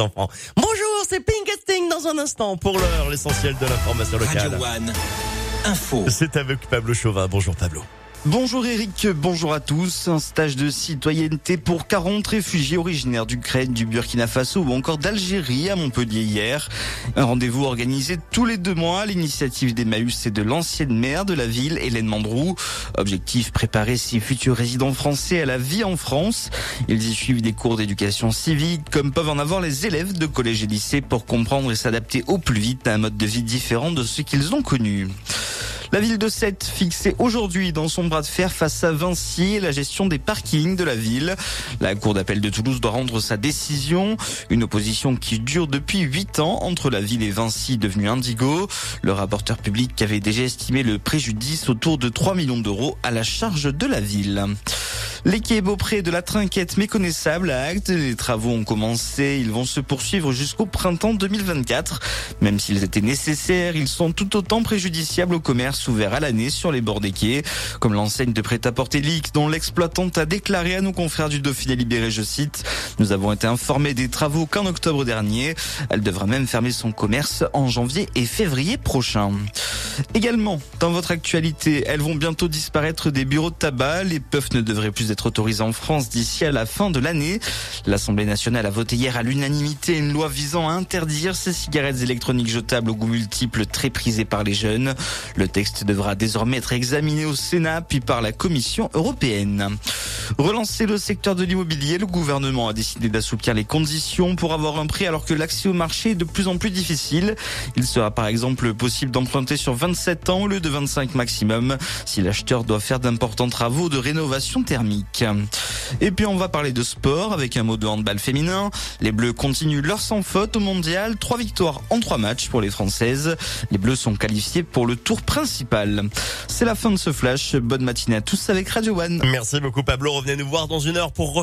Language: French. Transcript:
les enfants. Bonjour, c'est Pink Sting dans un instant pour l'heure, l'essentiel de l'information locale. Radio One. Info. C'est avec Pablo Chauvin. Bonjour Pablo. Bonjour Eric, bonjour à tous. Un stage de citoyenneté pour 40 réfugiés originaires d'Ukraine, du Burkina Faso ou encore d'Algérie à Montpellier hier. Un rendez-vous organisé tous les deux mois à l'initiative d'Emmaüs et de l'ancienne maire de la ville, Hélène Mandrou. Objectif, préparer ces futurs résidents français à la vie en France. Ils y suivent des cours d'éducation civique, comme peuvent en avoir les élèves de collège et lycée pour comprendre et s'adapter au plus vite à un mode de vie différent de ce qu'ils ont connu. La ville de Sète fixée aujourd'hui dans son bras de fer face à Vinci et la gestion des parkings de la ville. La Cour d'appel de Toulouse doit rendre sa décision. Une opposition qui dure depuis huit ans entre la ville et Vinci devenu Indigo. Le rapporteur public avait déjà estimé le préjudice autour de 3 millions d'euros à la charge de la ville. Les quais Beaupré de la Trinquette méconnaissable à Acte. Les travaux ont commencé. Ils vont se poursuivre jusqu'au printemps 2024. Même s'ils étaient nécessaires, ils sont tout autant préjudiciables au commerce ouvert à l'année sur les bords des quais. Comme l'enseigne de prêt-à-porter Leak, dont l'exploitante a déclaré à nos confrères du Dauphiné Libéré, je cite, nous avons été informés des travaux qu'en octobre dernier. Elle devra même fermer son commerce en janvier et février prochain. Également, dans votre actualité, elles vont bientôt disparaître des bureaux de tabac. Les puffs ne devraient plus être autorisés en France d'ici à la fin de l'année. L'Assemblée nationale a voté hier à l'unanimité une loi visant à interdire ces cigarettes électroniques jetables au goût multiple très prisées par les jeunes. Le texte devra désormais être examiné au Sénat puis par la Commission européenne. Relancer le secteur de l'immobilier, le gouvernement a décidé d'assouplir les conditions pour avoir un prêt alors que l'accès au marché est de plus en plus difficile. Il sera par exemple possible d'emprunter sur 27 ans au lieu de 25 maximum si l'acheteur doit faire d'importants travaux de rénovation thermique. Et puis on va parler de sport avec un mot de handball féminin. Les Bleus continuent leur sans faute au mondial. Trois victoires en trois matchs pour les Françaises. Les Bleus sont qualifiés pour le tour principal. C'est la fin de ce flash. Bonne matinée à tous avec Radio One. Merci beaucoup Pablo. Revenez nous voir dans une heure pour